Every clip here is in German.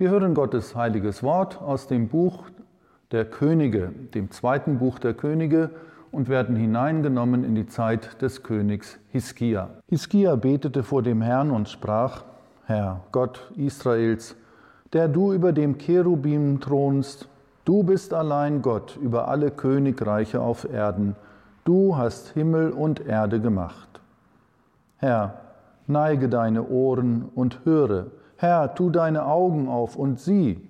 Wir hören Gottes heiliges Wort aus dem Buch der Könige, dem zweiten Buch der Könige, und werden hineingenommen in die Zeit des Königs Hiskia. Hiskia betete vor dem Herrn und sprach: Herr, Gott Israels, der du über dem Cherubim thronst, du bist allein Gott über alle Königreiche auf Erden. Du hast Himmel und Erde gemacht. Herr, neige deine Ohren und höre Herr, tu deine Augen auf und sieh.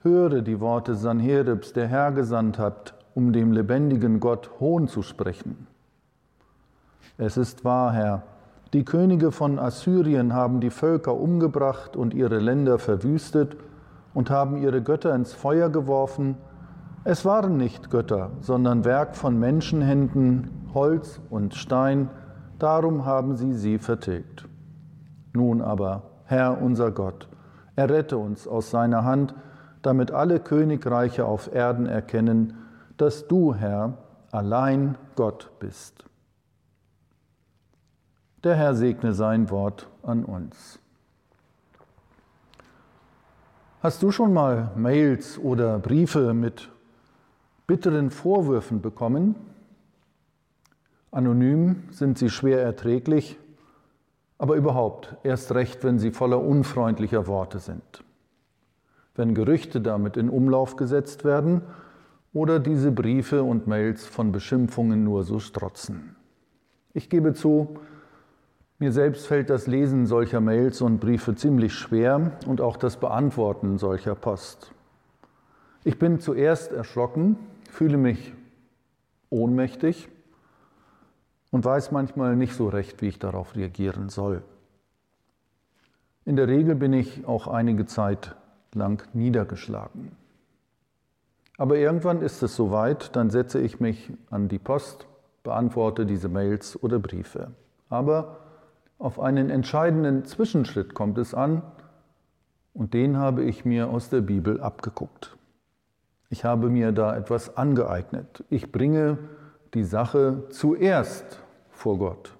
Höre die Worte Sanheribs, der Herr gesandt hat, um dem lebendigen Gott Hohn zu sprechen. Es ist wahr, Herr, die Könige von Assyrien haben die Völker umgebracht und ihre Länder verwüstet und haben ihre Götter ins Feuer geworfen. Es waren nicht Götter, sondern Werk von Menschenhänden, Holz und Stein, darum haben sie sie vertilgt. Nun aber, Herr unser Gott, errette uns aus seiner Hand, damit alle Königreiche auf Erden erkennen, dass du, Herr, allein Gott bist. Der Herr segne sein Wort an uns. Hast du schon mal Mails oder Briefe mit bitteren Vorwürfen bekommen? Anonym sind sie schwer erträglich, aber überhaupt erst recht, wenn sie voller unfreundlicher Worte sind. Wenn Gerüchte damit in Umlauf gesetzt werden oder diese Briefe und Mails von Beschimpfungen nur so strotzen. Ich gebe zu, mir selbst fällt das Lesen solcher Mails und Briefe ziemlich schwer und auch das Beantworten solcher Post. Ich bin zuerst erschrocken, fühle mich ohnmächtig und weiß manchmal nicht so recht, wie ich darauf reagieren soll. In der Regel bin ich auch einige Zeit lang niedergeschlagen. Aber irgendwann ist es soweit, dann setze ich mich an die Post, beantworte diese Mails oder Briefe. Aber auf einen entscheidenden Zwischenschritt kommt es an und den habe ich mir aus der Bibel abgeguckt. Ich habe mir da etwas angeeignet. Ich bringe die Sache zuerst vor Gott,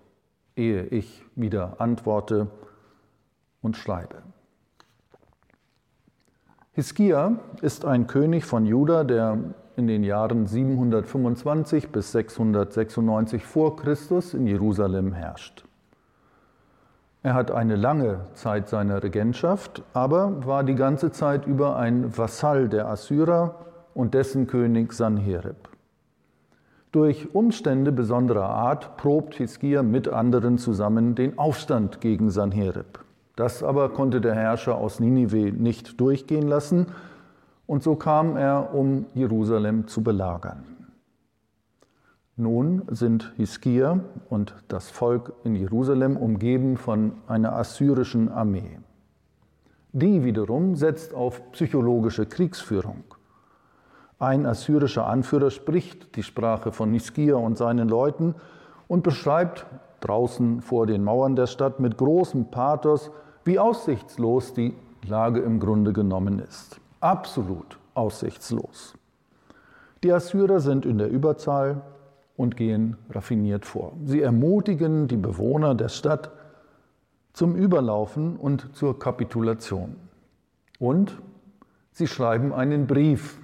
ehe ich wieder antworte und schreibe. Hiskia ist ein König von Juda, der in den Jahren 725 bis 696 vor Christus in Jerusalem herrscht. Er hat eine lange Zeit seiner Regentschaft, aber war die ganze Zeit über ein Vassall der Assyrer und dessen König Sanherib. Durch Umstände besonderer Art probt Hiskia mit anderen zusammen den Aufstand gegen Sanherib. Das aber konnte der Herrscher aus Ninive nicht durchgehen lassen und so kam er, um Jerusalem zu belagern. Nun sind Hiskia und das Volk in Jerusalem umgeben von einer assyrischen Armee. Die wiederum setzt auf psychologische Kriegsführung. Ein assyrischer Anführer spricht die Sprache von Hiskia und seinen Leuten und beschreibt draußen vor den Mauern der Stadt mit großem Pathos, wie aussichtslos die Lage im Grunde genommen ist. Absolut aussichtslos. Die Assyrer sind in der Überzahl und gehen raffiniert vor. Sie ermutigen die Bewohner der Stadt zum Überlaufen und zur Kapitulation. Und sie schreiben einen Brief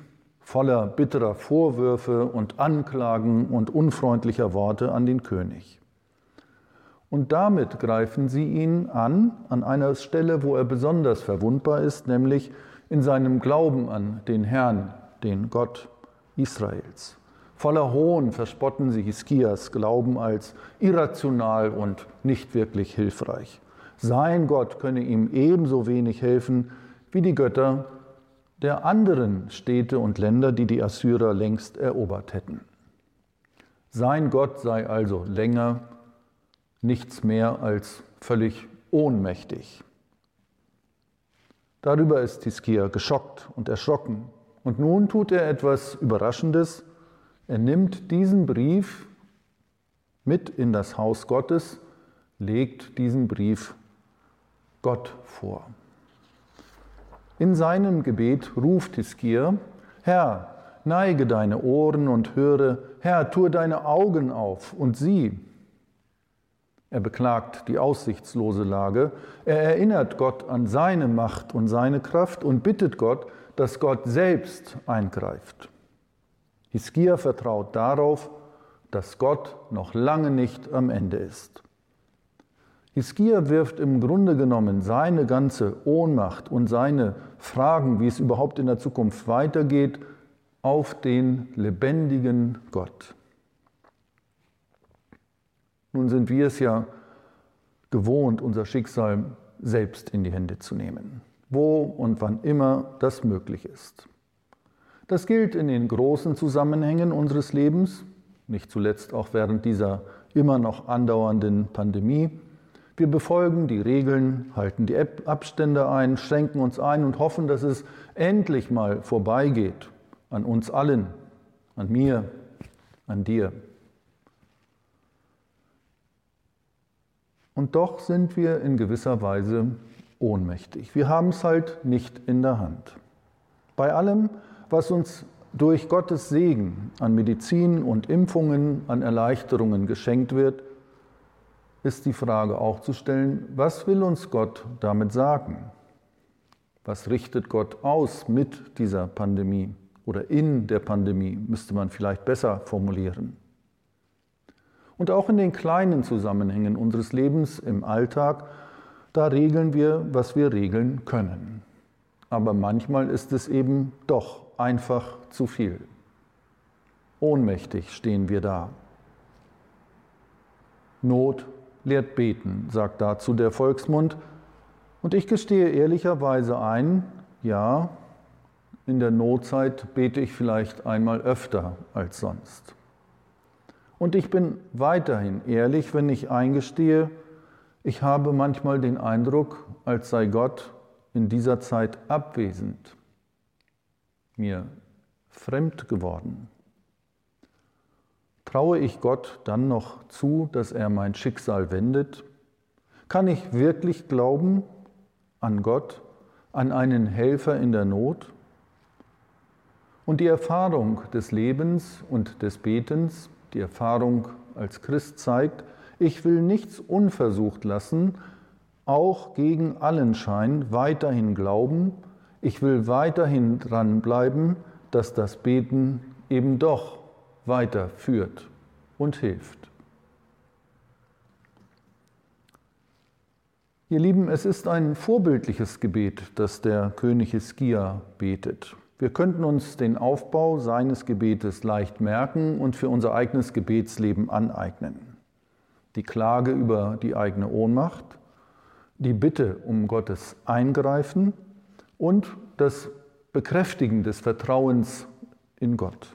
voller bitterer Vorwürfe und Anklagen und unfreundlicher Worte an den König. Und damit greifen sie ihn an, an einer Stelle, wo er besonders verwundbar ist, nämlich in seinem Glauben an den Herrn, den Gott Israels. Voller Hohn verspotten sie Hiskias Glauben als irrational und nicht wirklich hilfreich. Sein Gott könne ihm ebenso wenig helfen wie die Götter der anderen Städte und Länder, die die Assyrer längst erobert hätten. Sein Gott sei also länger nichts mehr als völlig ohnmächtig. Darüber ist Hiskia geschockt und erschrocken. Und nun tut er etwas Überraschendes. Er nimmt diesen Brief mit in das Haus Gottes, legt diesen Brief Gott vor. In seinem Gebet ruft Hiskia, Herr, neige deine Ohren und höre, Herr, tue deine Augen auf und sieh. Er beklagt die aussichtslose Lage, er erinnert Gott an seine Macht und seine Kraft und bittet Gott, dass Gott selbst eingreift. Hiskia vertraut darauf, dass Gott noch lange nicht am Ende ist. Hiskia wirft im Grunde genommen seine ganze Ohnmacht und seine Fragen, wie es überhaupt in der Zukunft weitergeht, auf den lebendigen Gott. Nun sind wir es ja gewohnt, unser Schicksal selbst in die Hände zu nehmen, wo und wann immer das möglich ist. Das gilt in den großen Zusammenhängen unseres Lebens, nicht zuletzt auch während dieser immer noch andauernden Pandemie. Wir befolgen die Regeln, halten die Abstände ein, schränken uns ein und hoffen, dass es endlich mal vorbeigeht an uns allen, an mir, an dir. Und doch sind wir in gewisser Weise ohnmächtig. Wir haben es halt nicht in der Hand. Bei allem, was uns durch Gottes Segen an Medizin und Impfungen, an Erleichterungen geschenkt wird, ist die Frage auch zu stellen, was will uns Gott damit sagen? Was richtet Gott aus mit dieser Pandemie? oder in der Pandemie, müsste man vielleicht besser formulieren. Und auch in den kleinen Zusammenhängen unseres Lebens im Alltag, da regeln wir, was wir regeln können. Aber manchmal ist es eben doch einfach zu viel. Ohnmächtig stehen wir da. Not lehrt beten, sagt dazu der Volksmund. Und ich gestehe ehrlicherweise ein, ja, in der Notzeit bete ich vielleicht einmal öfter als sonst. Und ich bin weiterhin ehrlich, wenn ich eingestehe, ich habe manchmal den Eindruck, als sei Gott in dieser Zeit abwesend, mir fremd geworden. Traue ich Gott dann noch zu, dass er mein Schicksal wendet? Kann ich wirklich glauben an Gott, an einen Helfer in der Not? Und die Erfahrung des Lebens und des Betens, die Erfahrung als Christ zeigt, ich will nichts unversucht lassen, auch gegen allen Schein weiterhin glauben, ich will weiterhin dranbleiben, dass das Beten eben doch weiterführt und hilft. Ihr Lieben, es ist ein vorbildliches Gebet, das der König Hiskia betet. Wir könnten uns den Aufbau seines Gebetes leicht merken und für unser eigenes Gebetsleben aneignen. Die Klage über die eigene Ohnmacht, die Bitte um Gottes Eingreifen und das Bekräftigen des Vertrauens in Gott.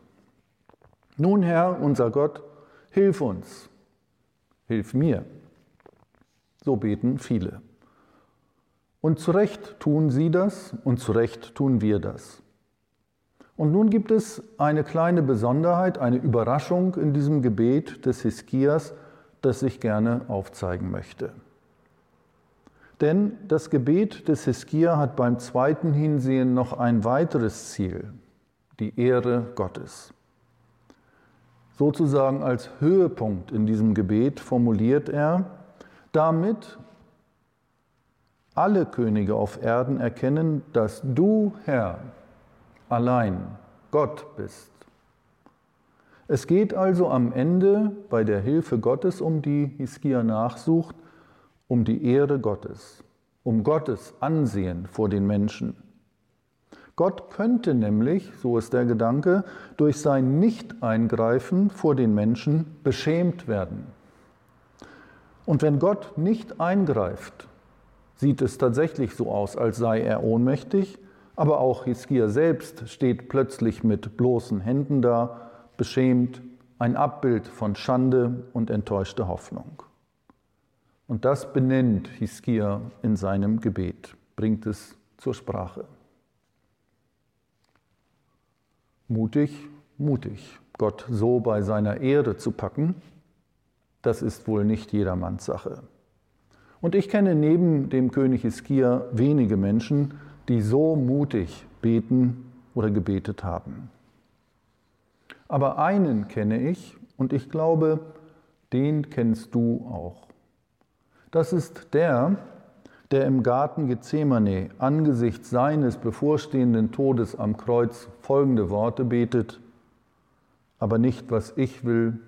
Nun, Herr, unser Gott, hilf uns, hilf mir. So beten viele. Und zu Recht tun sie das und zu Recht tun wir das. Und nun gibt es eine kleine Besonderheit, eine Überraschung in diesem Gebet des Hiskias, das ich gerne aufzeigen möchte. Denn das Gebet des Hiskia hat beim zweiten Hinsehen noch ein weiteres Ziel, die Ehre Gottes. Sozusagen als Höhepunkt in diesem Gebet formuliert er, damit alle Könige auf Erden erkennen, dass du, Herr, allein Gott bist. Es geht also am Ende bei der Hilfe Gottes, um die Hiskia nachsucht, um die Ehre Gottes, um Gottes Ansehen vor den Menschen. Gott könnte nämlich, so ist der Gedanke, durch sein Nicht-Eingreifen vor den Menschen beschämt werden. Und wenn Gott nicht eingreift, sieht es tatsächlich so aus, als sei er ohnmächtig, aber auch Hiskia selbst steht plötzlich mit bloßen Händen da, beschämt, ein Abbild von Schande und enttäuschter Hoffnung. Und das benennt Hiskia in seinem Gebet, bringt es zur Sprache. Mutig, mutig, Gott so bei seiner Ehre zu packen, das ist wohl nicht jedermanns Sache. Und ich kenne neben dem König Hiskia wenige Menschen, die so mutig beten oder gebetet haben. Aber einen kenne ich und ich glaube, den kennst du auch. Das ist der, der im Garten Gethsemane angesichts seines bevorstehenden Todes am Kreuz folgende Worte betet, aber nicht was ich will,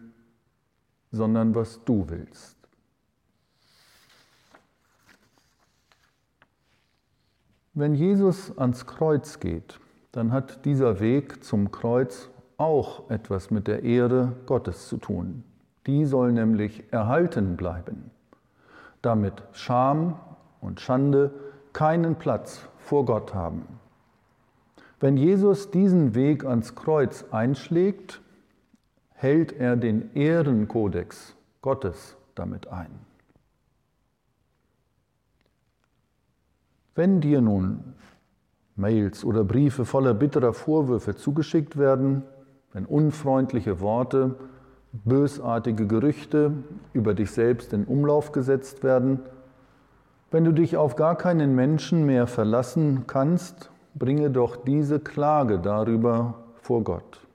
sondern was du willst. Wenn Jesus ans Kreuz geht, dann hat dieser Weg zum Kreuz auch etwas mit der Ehre Gottes zu tun. Die soll nämlich erhalten bleiben, damit Scham und Schande keinen Platz vor Gott haben. Wenn Jesus diesen Weg ans Kreuz einschlägt, hält er den Ehrenkodex Gottes damit ein. Wenn dir nun Mails oder Briefe voller bitterer Vorwürfe zugeschickt werden, wenn unfreundliche Worte, bösartige Gerüchte über dich selbst in Umlauf gesetzt werden, wenn du dich auf gar keinen Menschen mehr verlassen kannst, bringe doch diese Klage darüber vor Gott.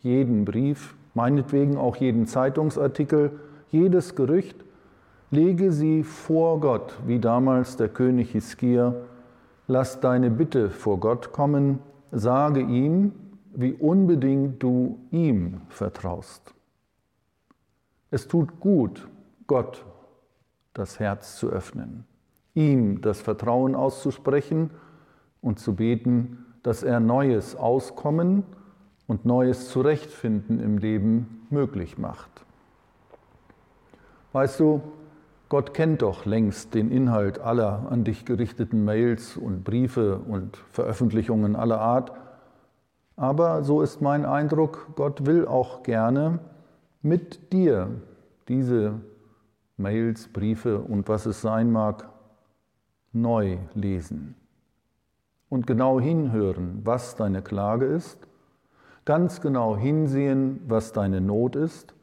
Jeden Brief, meinetwegen auch jeden Zeitungsartikel, jedes Gerücht, lege sie vor Gott, wie damals der König Hiskia. Lass deine Bitte vor Gott kommen, sage ihm, wie unbedingt du ihm vertraust. Es tut gut, Gott das Herz zu öffnen, ihm das Vertrauen auszusprechen und zu beten, dass er Neues auskommen und Neues Zurechtfinden im Leben möglich macht. Weißt du, Gott kennt doch längst den Inhalt aller an dich gerichteten Mails und Briefe und Veröffentlichungen aller Art aber so ist mein Eindruck, Gott will auch gerne mit dir diese Mails, Briefe und was es sein mag, neu lesen und genau hinhören, was deine Klage ist, ganz genau hinsehen, was deine Not ist,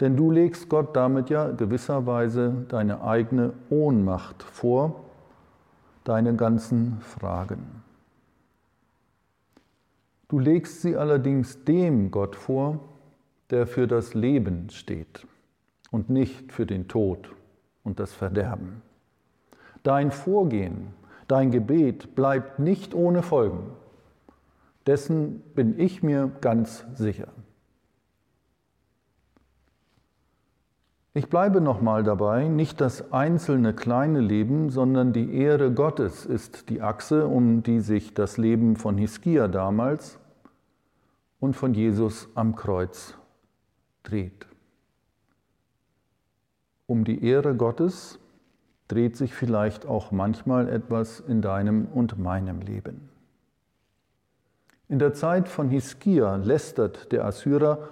denn du legst Gott damit ja gewisserweise deine eigene Ohnmacht vor, deine ganzen Fragen. Du legst sie allerdings dem Gott vor, der für das Leben steht und nicht für den Tod und das Verderben. Dein Vorgehen, dein Gebet bleibt nicht ohne Folgen. Dessen bin ich mir ganz sicher. Ich bleibe nochmal dabei, nicht das einzelne kleine Leben, sondern die Ehre Gottes ist die Achse, um die sich das Leben von Hiskia damals und von Jesus am Kreuz dreht. Um die Ehre Gottes dreht sich vielleicht auch manchmal etwas in deinem und meinem Leben. In der Zeit von Hiskia lästert der Assyrer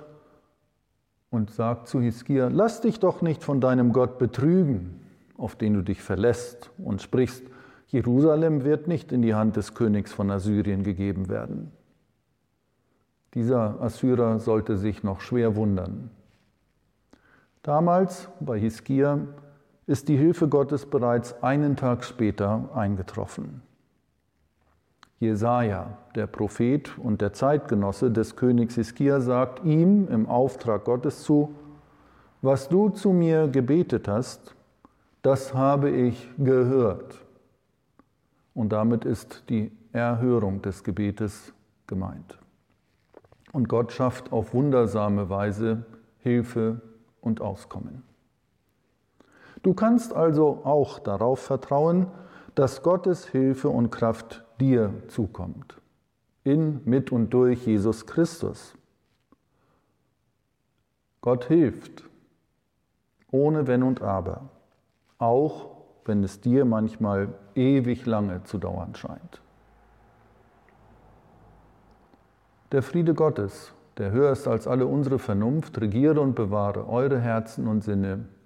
und sagt zu Hiskia, lass dich doch nicht von deinem Gott betrügen, auf den du dich verlässt und sprichst, Jerusalem wird nicht in die Hand des Königs von Assyrien gegeben werden. Dieser Assyrer sollte sich noch schwer wundern. Damals bei Hiskia ist die Hilfe Gottes bereits einen Tag später eingetroffen. Jesaja, der Prophet und der Zeitgenosse des Königs Hiskia, sagt ihm im Auftrag Gottes zu: Was du zu mir gebetet hast, das habe ich gehört. Und damit ist die Erhörung des Gebetes gemeint. Und Gott schafft auf wundersame Weise Hilfe und Auskommen. Du kannst also auch darauf vertrauen, dass Gottes Hilfe und Kraft dir zukommt. In, mit und durch Jesus Christus. Gott hilft, ohne Wenn und Aber, auch wenn es dir manchmal ewig lange zu dauern scheint. Der Friede Gottes, der höher ist als alle unsere Vernunft, regiere und bewahre eure Herzen und Sinne